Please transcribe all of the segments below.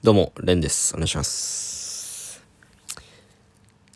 どうも、レンです。お願いします。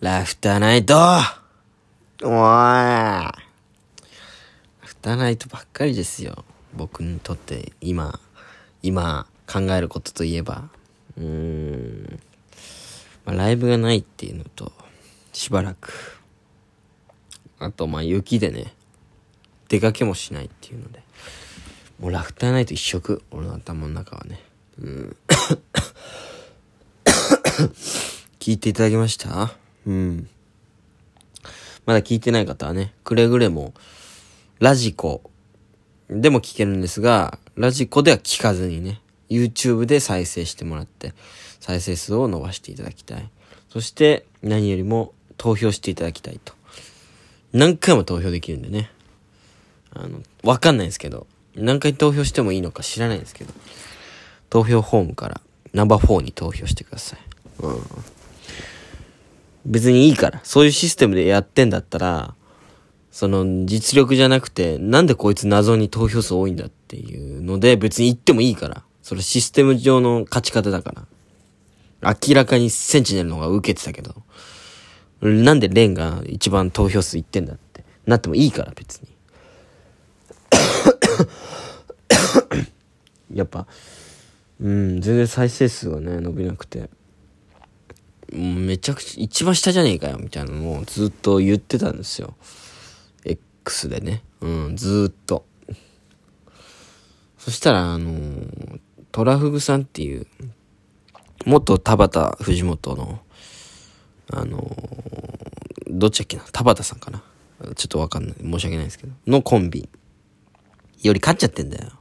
ラフターナイトおーラフターナイトばっかりですよ。僕にとって今、今考えることといえば、うーん、まあ、ライブがないっていうのと、しばらく。あと、まあ雪でね、出かけもしないっていうので、もうラフターナイト一色、俺の頭の中はね。うん。聞いていただけました？うん。まだ聞いてない方はね、くれぐれも、ラジコでも聞けるんですが、ラジコでは聞かずにね、YouTube で再生してもらって、再生数を伸ばしていただきたい。そして、何よりも投票していただきたいと。何回も投票できるんでね。あの、わかんないですけど、何回投票してもいいのか知らないんですけど、投票フォームからナンバー4に投票してください。別にいいから。そういうシステムでやってんだったら、その実力じゃなくて、なんでこいつ謎に投票数多いんだっていうので別に言ってもいいから。それシステム上の勝ち方だから。明らかにセンチネルの方が受けてたけど。なんでレンが一番投票数いってんだって。なってもいいから別に。やっぱ、うん、全然再生数がね、伸びなくて。めちゃくちゃ、一番下じゃねえかよ、みたいなのをずっと言ってたんですよ。X でね。うん、ずっと。そしたら、あのートラフグさんっていう、元田畑藤本の、あのーどっちだっけな田畑さんかなちょっとわかんない。申し訳ないですけど。のコンビ。より勝っちゃってんだよ。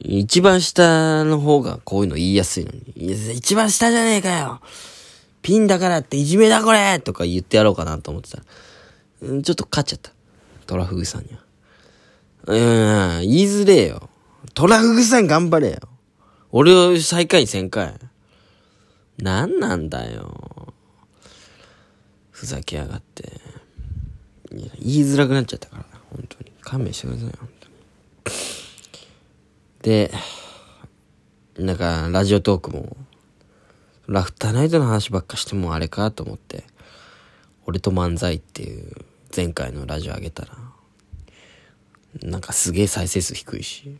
一番下の方がこういうの言いやすいのに。一番下じゃねえかよピンだからっていじめだこれとか言ってやろうかなと思ってたら、うんちょっと勝っちゃった。トラフグさんには。うん、言いづれえよ。トラフグさん頑張れよ。俺を最下位1000回。なんなんだよ。ふざけやがって。言いづらくなっちゃったからな、本当に。勘弁してくださいよ、本当に。で、なんか、ラジオトークも、ラフターナイトの話ばっかしてもあれかと思って、俺と漫才っていう前回のラジオ上げたら、なんかすげえ再生数低いし。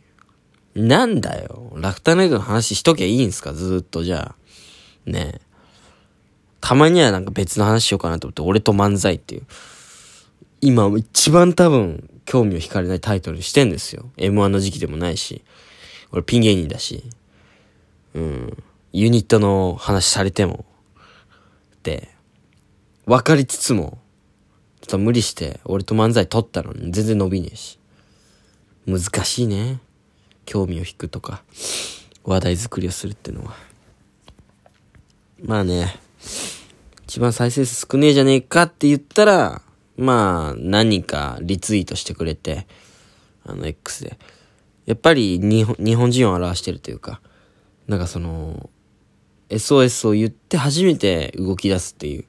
なんだよ。ラフターナイトの話しときゃいいんすか？ずっとじゃあ。ねえ。たまにはなんか別の話しようかなと思って、俺と漫才っていう。今一番多分興味を惹かれないタイトルにしてんですよ。M1 の時期でもないし。俺ピン芸人だし。うん。ユニットの話されても。って、分かりつつも、ちょっと無理して俺と漫才撮ったのに全然伸びねえし。難しいね。興味を引くとか、話題作りをするっていうのは。まあね、一番再生数少ねえじゃねえかって言ったら、まあ、何かリツイートしてくれて、あの、X で。やっぱり日本人を表してるというか、なんかその、SOS を言って初めて動き出すっていう。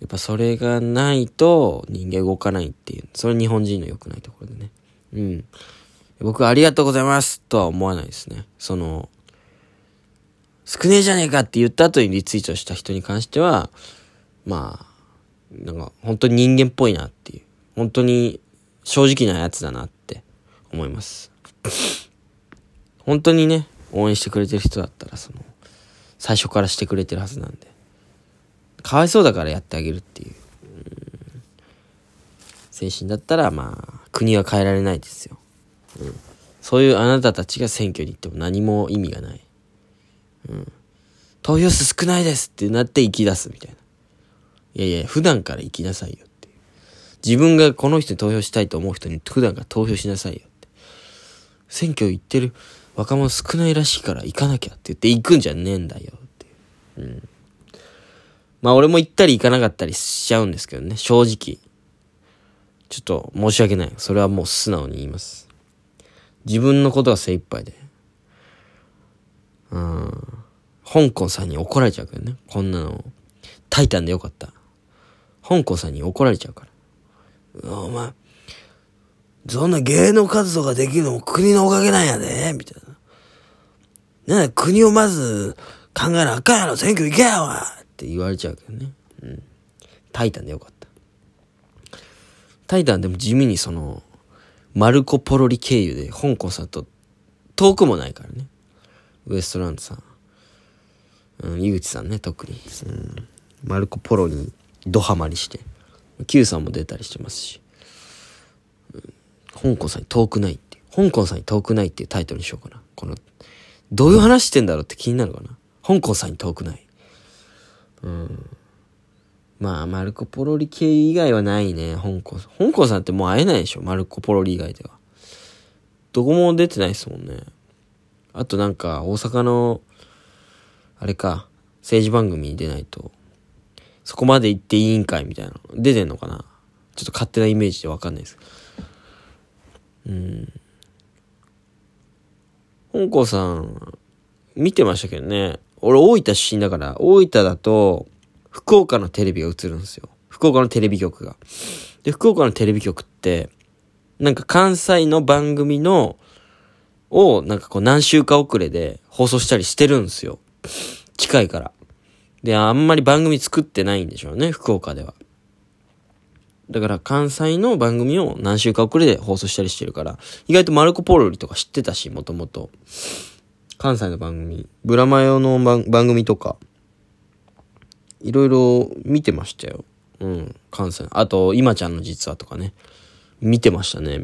やっぱそれがないと人間動かないっていう。それ日本人の良くないところでね。うん。僕はありがとうございますとは思わないですね。その、少ねえじゃねえかって言った後にリツイートした人に関しては、まあ、なんか本当に人間っぽいなっていう。本当に正直なやつだなって思います。本当にね、応援してくれてる人だったら、その、最初からしてくれてるはずなんで。かわいそうだからやってあげるっていう。うん精神だったら、まあ、国は変えられないですよ。うんそういうあなたたちが選挙に行っても何も意味がない。うん。投票数少ないですってなって行き出すみたいな。いやいや、普段から行きなさいよっていう。自分がこの人に投票したいと思う人に普段から投票しなさいよ。選挙行ってる若者少ないらしいから行かなきゃって言って行くんじゃねえんだよってう。ん。まあ俺も行ったり行かなかったりしちゃうんですけどね、正直。ちょっと申し訳ない。それはもう素直に言います。自分のことが精一杯で。うん。香港さんに怒られちゃうけどね。こんなの。タイタンでよかった。香港さんに怒られちゃうから。うわお前、そんな芸能活動ができるのも国のおかげなんやで、みたいな。なん、国をまず考えなあかんやろ、選挙行けよって言われちゃうけどね。うん。タイタンでよかった。タイタンでも地味にその、マルコ・ポロリ経由で香港さんと遠くもないからね。ウエストランドさん。うん、井口さんね、特に。うん、マルコ・ポロにドハマりして。Q さんも出たりしてますし。うん、香港さんに遠くないって香港さんに遠くないっていうタイトルにしようかな。この、どういう話してんだろうって気になるかな。香港さんに遠くない。うん。まあ、マルコ・ポロリ系以外はないね、香港。香港さんってもう会えないでしょ、マルコ・ポロリ以外では。どこも出てないですもんね。あとなんか、大阪の、あれか、政治番組に出ないと、そこまで行って委員会みたいなの、出てんのかなちょっと勝手なイメージでわかんないです。うん。香港さん、見てましたけどね。俺大分出身だから、大分だと、福岡のテレビが映るんですよ。福岡のテレビ局が。で、福岡のテレビ局って、なんか関西の番組の、を、なんかこう何週か遅れで放送したりしてるんですよ。近いから。で、あんまり番組作ってないんでしょうね、福岡では。だから関西の番組を何週か遅れで放送したりしてるから、意外とマルコ・ポロリとか知ってたし、もともと。関西の番組、ブラマヨの番組とか、いろいろ見てましたよ。うん、関西。あと、今ちゃんの実話とかね。見てましたね。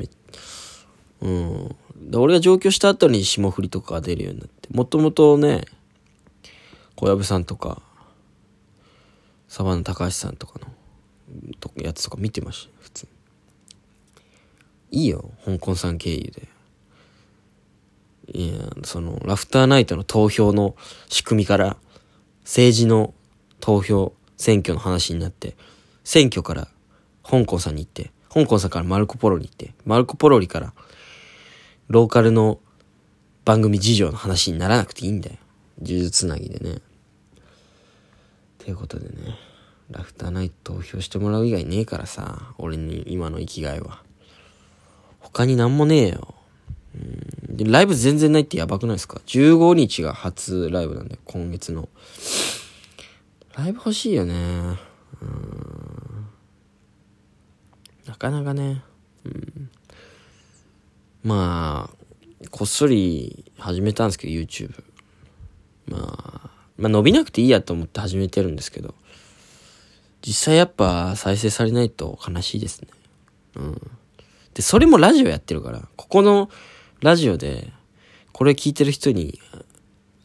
うん。で俺が上京した後に霜降りとかが出るようになって。もともとね、小籔さんとか、サバンナ高橋さんとかのとやつとか見てました普通いいよ香港さん経由で。いやそのラフターナイトの投票の仕組みから政治の投票選挙の話になって選挙から香港さんに行って香港さんからマルコ・ポロに行ってマルコ・ポロリからローカルの番組事情の話にならなくていいんだよ。呪術つなぎでね。ということでね。ラフターナイト投票してもらう以外ねえからさ、俺に今の生きがいは。他になんもねえよ。うんで、ライブ全然ないってやばくないですか ?15 日が初ライブなんだよ、今月の。ライブ欲しいよね。うん。なかなかね。うん。まあ、こっそり始めたんですけど、YouTube。まあ、まあ伸びなくていいやと思って始めてるんですけど。実際やっぱ再生されないと悲しいですね。うん。で、それもラジオやってるから、ここのラジオで、これ聞いてる人に、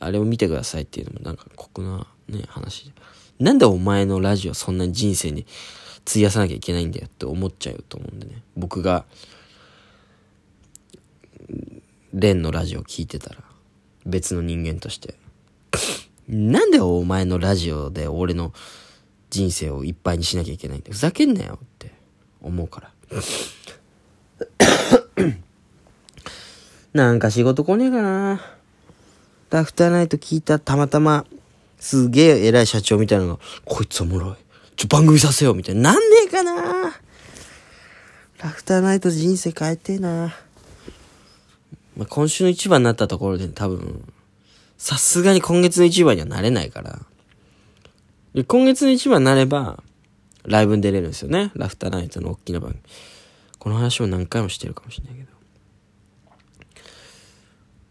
あれを見てくださいっていうのもなんか酷なね、話。なんでお前のラジオそんなに人生に費やさなきゃいけないんだよって思っちゃうと思うんでね。僕が、レンのラジオ聞いてたら、別の人間として。なんでお前のラジオで俺の人生をいっぱいにしなきゃいけないんで、ふざけんなよって思うから。なんか仕事来ねえかな。ラフターナイト聞いたたまたま、すげえ偉い社長みたいなのが、こいつおもろい。ちょ、番組させようみたいな。なんねえかな。ラフターナイト人生変えてえな。まあ、今週の一番になったところで多分、さすがに今月の一番にはなれないから、で、今月の一番になれば、ライブに出れるんですよね。ラフターナイトの大きな番組。この話を何回もしてるかもしれないけ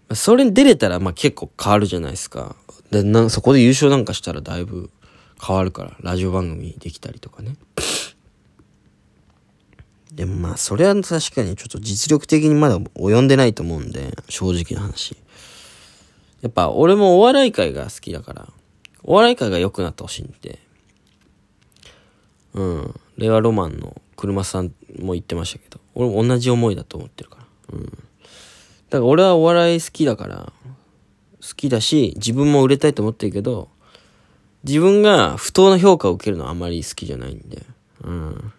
ど。それに出れたら、まあ結構変わるじゃないですか。で、な、そこで優勝なんかしたらだいぶ変わるから、ラジオ番組できたりとかね。でもまあ、それは確かにちょっと実力的にまだ及んでないと思うんで、正直な話。やっぱ俺もお笑い界が好きだから、お笑い界が良くなってほしいんで、うん。令和ロマンの車さんも言ってましたけど、俺も同じ思いだと思ってるから。うん。だから俺はお笑い好きだから、好きだし、自分も売れたいと思ってるけど、自分が不当な評価を受けるのはあまり好きじゃないんで、うん。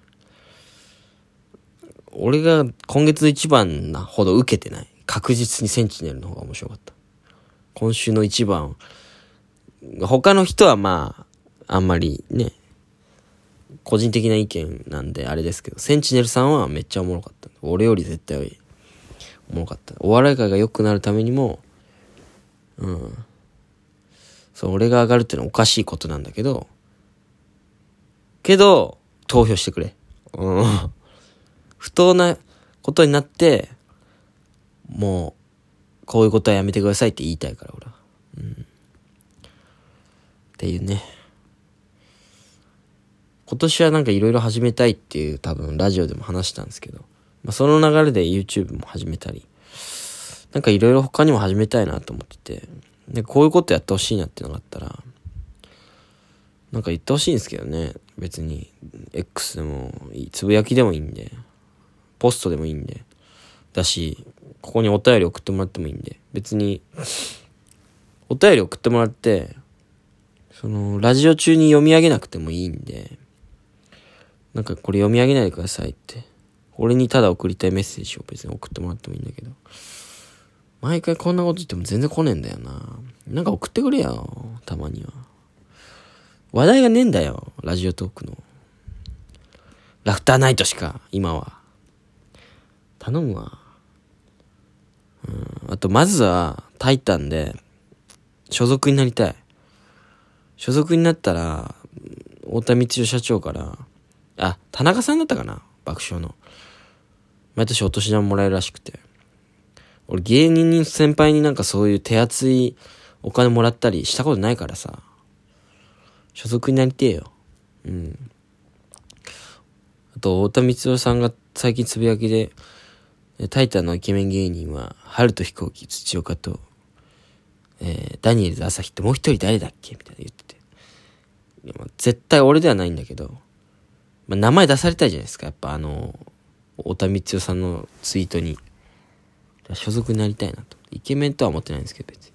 俺が今月一番なほど受けてない。確実にセンチネルの方が面白かった。今週の一番他の人はまあ、あんまりね、個人的な意見なんであれですけど、センチネルさんはめっちゃおもろかった。俺より絶対おもろかった。お笑い界が良くなるためにも、うん。そう、俺が上がるってのはおかしいことなんだけど、けど、投票してくれ。うん。不当なことになって、もう、こういうことはやめてくださいって言いたいから、俺は。うん。っていうね。今年はなんかいろいろ始めたいっていう多分ラジオでも話したんですけど、まあ、その流れで YouTube も始めたり、なんかいろいろ他にも始めたいなと思ってて、で、こういうことやってほしいなっていうのがあったら、なんか言ってほしいんですけどね。別に、X でもいい、つぶやきでもいいんで、ポストでもいいんで、だし、ここにお便り送ってもらってもいいんで、別に、お便り送ってもらって、その、ラジオ中に読み上げなくてもいいんで、なんかこれ読み上げないでくださいって。俺にただ送りたいメッセージを別に送ってもらってもいいんだけど。毎回こんなこと言っても全然来ねえんだよな。なんか送ってくれよ。たまには。話題がねえんだよ。ラジオトークの。ラフターナイトしか、今は。頼むわ。うん。あと、まずは、タイタンで、所属になりたい。所属になったら、太田光代社長から、あ、田中さんだったかな？爆笑の。毎年お年玉もらえるらしくて。俺芸人に先輩になんかそういう手厚いお金もらったりしたことないからさ。所属になりてえよ。うん。あと、太田光代さんが最近つぶやきで、タイタンのイケメン芸人は、春と飛行機土岡と、えー、ダニエルズ朝日ってもう一人誰だっけ？みたいな言ってて。いやまあ絶対俺ではないんだけど、まあ、名前出されたいじゃないですか。やっぱあの、太田光代さんのツイートに。所属になりたいなと。イケメンとは思ってないんですけど、別に。